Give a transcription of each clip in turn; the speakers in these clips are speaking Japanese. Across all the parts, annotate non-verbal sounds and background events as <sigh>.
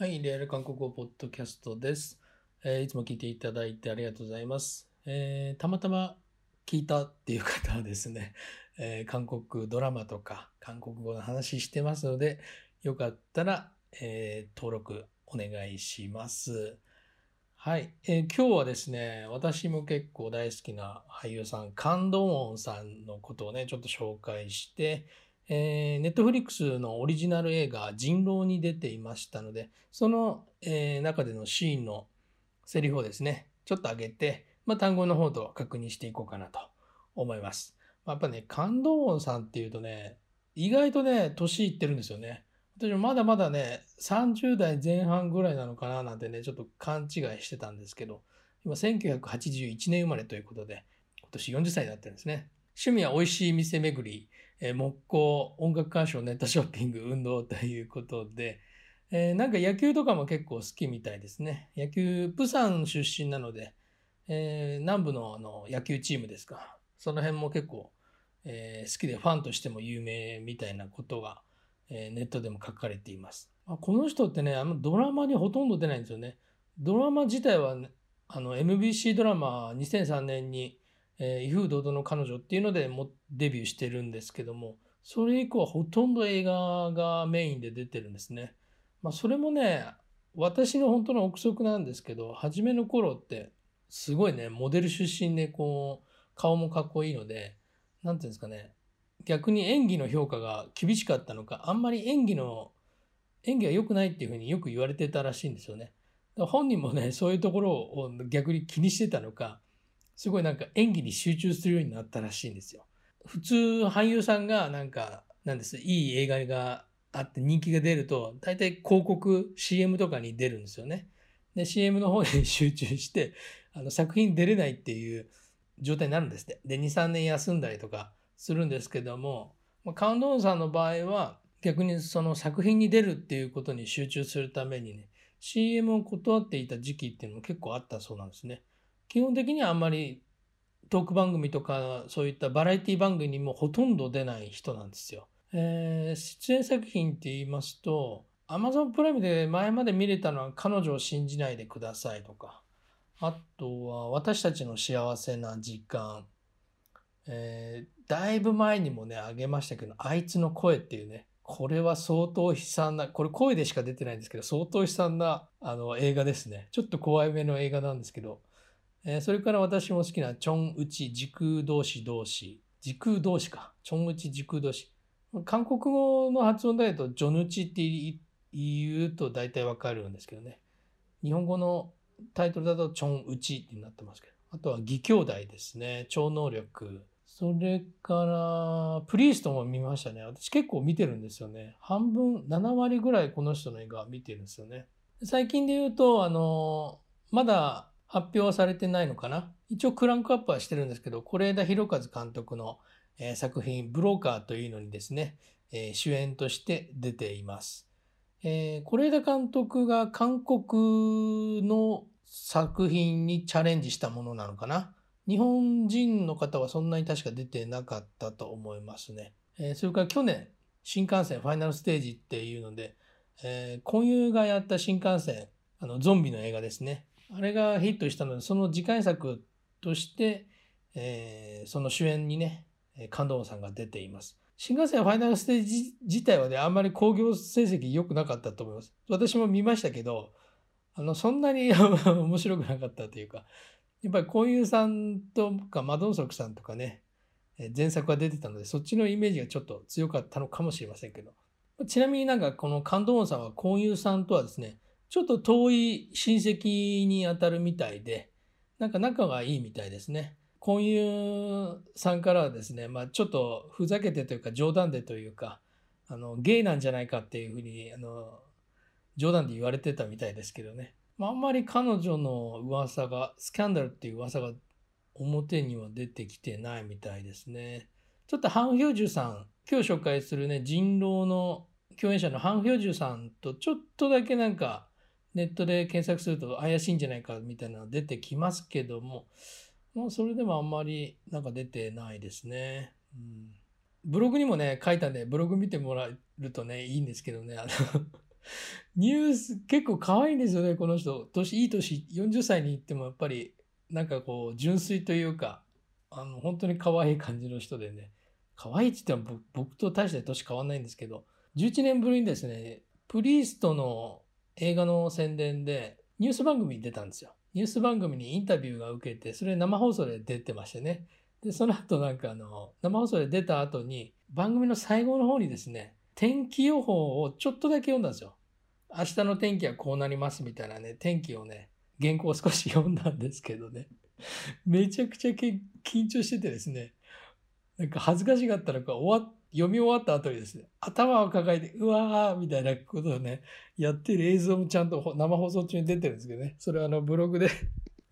はい、リアル韓国語ポッドキャストです、えーいつも聞いていただいてありがとうございます。えーたまたま聞いたっていう方はですね、<laughs> えー韓国ドラマとか韓国語の話してますので、よかったら、えー登録お願いします。はい、えー今日はですね、私も結構大好きな俳優さん、カンドウォンさんのことをね、ちょっと紹介して、えー、ネットフリックスのオリジナル映画人狼に出ていましたので、その、えー中でのシーンのセリフをですね、ちょっと上げて、まあ、単語の方と確認していこうかなと思います。まあやっぱね、感動音さんっていうとね、意外とね、年いってるんですよね。私もまだまだね、30代前半ぐらいなのかななんてね、ちょっと勘違いしてたんですけど、今1981年生まれということで、今年40歳になってるんですね。趣味は美味しい店巡り、えー木工、音楽鑑賞、ネットショッピング、運動ということで、えーなんか野球とかも結構好きみたいですね。野球、プサン出身なので、えー南部のあの野球チームですか。その辺も結構、えー好きでファンとしても有名みたいなことが、えーネットでも書かれています。まあこの人ってね、あのドラマにほとんど出ないんですよね。ドラマ自体は、ね、あの MBC ドラマ2003年にえー、威風堂々の彼女っていうのでもデビューしてるんですけども、それ以降はほとんど映画がメインで出てるんですね。まあ、それもね、私の本当の憶測なんですけど、初めの頃って、すごいね、モデル出身で、こう、顔もかっこいいので、なんていうんですかね、逆に演技の評価が厳しかったのか、あんまり演技の、演技が良くないっていうふうによく言われてたらしいんですよね。本人もね、そういうところを逆に気にしてたのか、すごいなんか演技に集中するようになったらしいんですよ。普通俳優さんがなんか、なんです、いい映画があって人気が出ると、大体広告、CM とかに出るんですよね。で、CM の方に集中して、あの作品出れないっていう状態になるんですって。で、2、3年休んだりとかするんですけども、まあ、カウンドンさんの場合は、逆にその作品に出るっていうことに集中するためにね、CM を断っていた時期っていうのも結構あったそうなんですね。基本的にはあんまりトーク番組とかそういったバラエティ番組にもほとんど出ない人なんですよ。えー出演作品って言いますと Amazon プライムで前まで見れたのは彼女を信じないでくださいとかあとは私たちの幸せな時間、えーだいぶ前にもねあげましたけどあいつの声っていうねこれは相当悲惨なこれ声でしか出てないんですけど相当悲惨なあの映画ですねちょっと怖いめの映画なんですけどえーそれから私も好きなチョンウチ時空同士同士時空同士か。チョンウチ時空同士韓国語の発音だとジョヌチって言うと大体わかるんですけどね。日本語のタイトルだとチョンウチってなってますけど。あとは義兄弟ですね。超能力。それからプリーストも見ましたね。私結構見てるんですよね。半分7割ぐらいこの人の映画見てるんですよね。最近で言うとあのまだ発表はされてないのかな？一応クランクアップはしてるんですけど是枝裕和監督の、え作品「ブローカー」というのにですね、え主演として出ています。え是枝監督が韓国の作品にチャレンジしたものなのかな？日本人の方はそんなに確か出てなかったと思いますね。えそれから去年新幹線ファイナルステージっていうので、えー、婚友がやった新幹線あのゾンビの映画ですねあれがヒットしたので、その次回作として、えーその主演にね、感動さんが出ています。新幹線ファイナルステージ自体はね、あんまり興行成績良くなかったと思います。私も見ましたけど、あの、そんなに <laughs> 面白くなかったというか、やっぱりこういうさんとかマドンソクさんとかね、前作が出てたので、そっちのイメージがちょっと強かったのかもしれませんけど。ちなみになんかこの感動音さんはこういうさんとはですね、ちょっと遠い親戚にあたるみたいで、なんか仲がいいみたいですね。婚友さんからはですね、まあちょっとふざけてというか冗談でというか、あの、ゲイなんじゃないかっていうふうに、あの、冗談で言われてたみたいですけどね。まああんまり彼女の噂が、スキャンダルっていう噂が表には出てきてないみたいですね。ちょっとハン・ヒョジュさん、今日紹介するね、人狼の共演者のハン・ヒョジュさんとちょっとだけなんかネットで検索すると怪しいんじゃないかみたいなの出てきますけども、まあそれでもあんまりなんか出てないですね。うん、ブログにもね、書いたんで、ブログ見てもらえるとね、いいんですけどね、あの <laughs> ニュース結構可愛いんですよね、この人。年、いい年、40歳に行ってもやっぱり、なんかこう、純粋というか、あの、本当に可愛い感じの人でね。可愛いって言っても僕と大して年変わんないんですけど、11年ぶりにですね、プリーストの映画の宣伝でニュース番組に出たんですよ。ニュース番組にインタビューが受けて、それ生放送で出てましてね。で、その後なんかあの、生放送で出た後に、番組の最後の方にですね、天気予報をちょっとだけ読んだんですよ。明日の天気はこうなりますみたいなね、天気をね、原稿を少し読んだんですけどね。<laughs> めちゃくちゃ緊張しててですね、なんか恥ずかしかったのか、終わっ読み終わった後にですね、頭を抱えて、うわーみたいなことをね、やってる映像もちゃんと生放送中に出てるんですけどね、それはあのブログで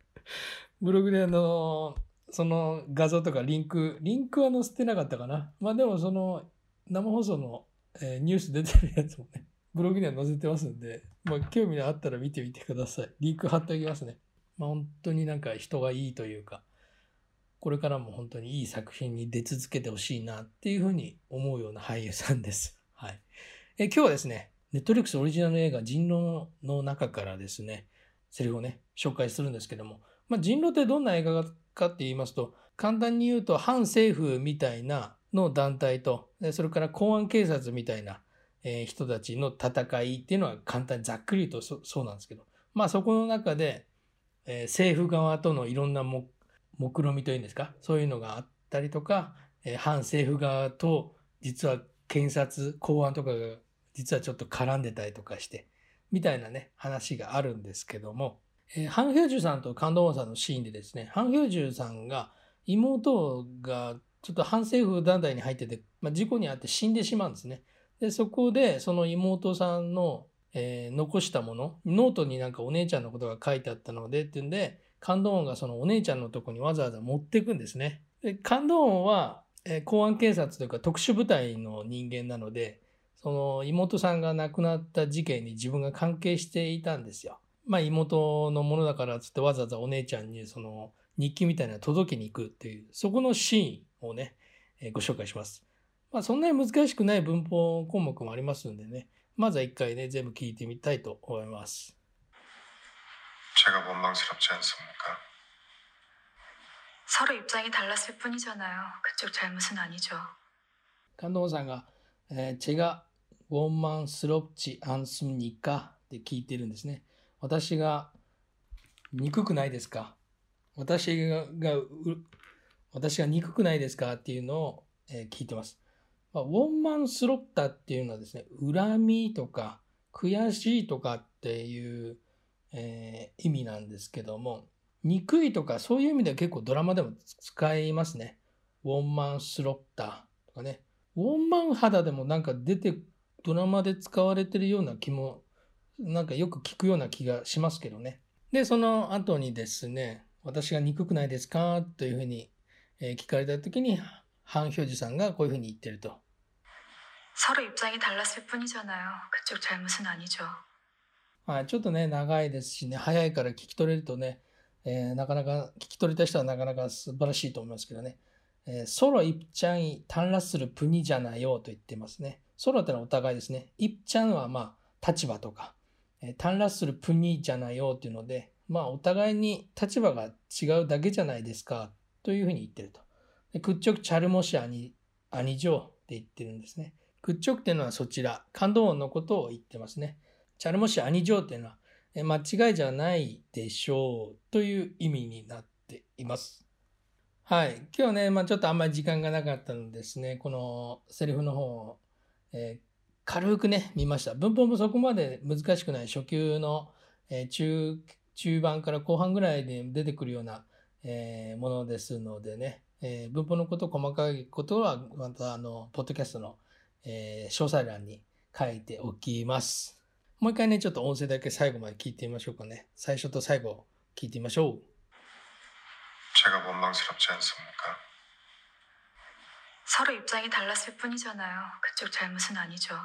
<laughs> ブログであの、その画像とかリンク、リンクは載せてなかったかな。まあでもその生放送の、えー、ニュース出てるやつもね、ブログには載せてますんで、まあ興味があったら見てみてください。リンク貼っておきますね。まあ本当になんか人がいいというか、これからも本当にいい作品に出続けてほしいなっていうふうに思うような俳優さんです。<laughs> はい。え今日はですね、ネットリックスオリジナル映画人狼の中からですね、セリフをね、紹介するんですけども、まあ、人狼ってどんな映画かって言いますと、簡単に言うと反政府みたいなの団体と、それから公安警察みたいな人たちの戦いっていうのは簡単にざっくりとそうなんですけど、まあそこの中で、え政府側とのいろんな目目論見というんですか？そういうのがあったりとか、えー、反政府側と実は検察公安とかが実はちょっと絡んでたりとかしてみたいなね話があるんですけども、えー、ハン・ヒョジュさんとカンドウォンさんのシーンでですねハン・ヒョジュさんが妹がちょっと反政府団体に入ってて、まあ、事故に遭って死んでしまうんですね。でそこでその妹さんの、えー、残したものノートになんかお姉ちゃんのことが書いてあったのでっていうんで感動音がそのお姉ちゃんのとこにわざわざ持っていくんですね。で感動音は、えー、公安警察というか特殊部隊の人間なので、その妹さんが亡くなった事件に自分が関係していたんですよ。まあ妹のものだからつってわざわざお姉ちゃんにその日記みたいなの届けに行くっていう、そこのシーンをね、えー、ご紹介します。まあそんなに難しくない文法項目もありますんでね、まずは一回ね、全部聞いてみたいと思います。 제가 원망스럽지 않습니까? 서로 입장이 달랐을 뿐이잖아요. 그쪽 잘못은 아니죠. 감독さんが、 제가 원망스럽지 않습니까? って聞いてるんですね。私が憎くないですか私が憎くないですかっていうのを聞いてます。まあ、ウォンマンスロッタっていうのはですね、恨みとか悔しいとかっていう えー、意味なんですけども、憎いとかそういう意味では結構ドラマでも使いますね。ウォンマンスロッターとかね。ウォンマン肌でもなんか出て、ドラマで使われてるような気も、なんかよく聞くような気がしますけどね。で、その後にですね、私が憎くないですかというふうに、え聞かれた時に、ハン・ヒョジさんがこういうふうに言ってると。서로입장이달랐을뿐이잖아요그쪽잘못은아니죠 はい、ちょっとね、長いですしね、早いから聞き取れるとね、えー、なかなか、聞き取れた人はなかなか素晴らしいと思いますけどね。えー、ソロイプチャンイ短絡する国じゃないよと言ってますね。ソロってのはお互いですね。イプチャンはまあ、立場とか、えー、短絡する国じゃないよっていうので、まあ、お互いに立場が違うだけじゃないですか、というふうに言ってると。でクッチャルモシアニ、アニジョーって言ってるんですね。クッチョクっていうのはそちら、感動音のことを言ってますね。チャルモシアニジョーっていうのは、間違いじゃないでしょうという意味になっています。はい。今日ね、まあちょっとあんまり時間がなかったのですね、このセリフの方を、えー、軽くね、見ました。文法もそこまで難しくない初級の、えー、中、中盤から後半ぐらいで出てくるような、えー、ものですのでね、え文法のこと、細かいことはまたあの、ポッドキャストの、え詳細欄に書いておきます。もう一回ね、ちょっと音声だけ最後まで聞いてみましょうかね。最初と最後聞いてみましょう。제가원망스럽지않습니까서로입장이달랐을뿐이잖아요그쪽잘못은아니죠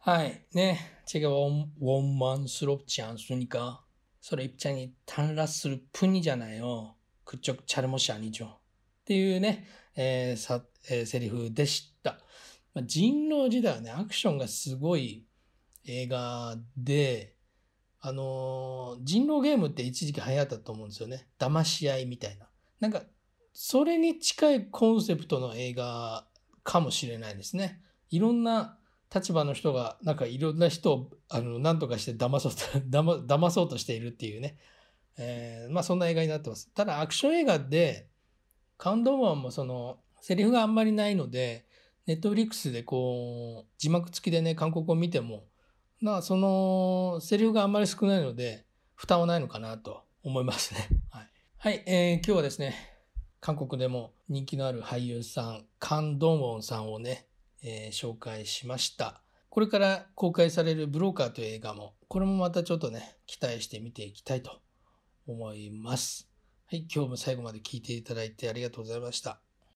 はい。ね。제가원원망스럽지않습니까서로입장이달랐을뿐이잖아요그쪽잘못이아니죠っていうね、えーさえー、セリフでした。まあ、人狼時代はね、アクションがすごい 映画で、あのー人狼ゲームって一時期流行ったと思うんですよね。騙し合いみたいな。なんか、それに近いコンセプトの映画かもしれないですね。いろんな立場の人が、なんかいろんな人を、あの、何とかして騙そうと、<laughs> 騙騙そうとしているっていうね。えーまあそんな映画になってます。ただアクション映画で、カウントマンもその、セリフがあんまりないので、ネットフリックスでこう、字幕付きでね、韓国語見ても、まあその、セリフがあんまり少ないので、負担はないのかなと思いますね。<laughs> はい。はい、えー今日はですね、韓国でも人気のある俳優さん、カン・ドンウォンさんをね、えー紹介しました。これから公開されるブローカーという映画も、これもまたちょっとね、期待して見ていきたいと思います。はい、今日も最後まで聞いていただいてありがとうございました。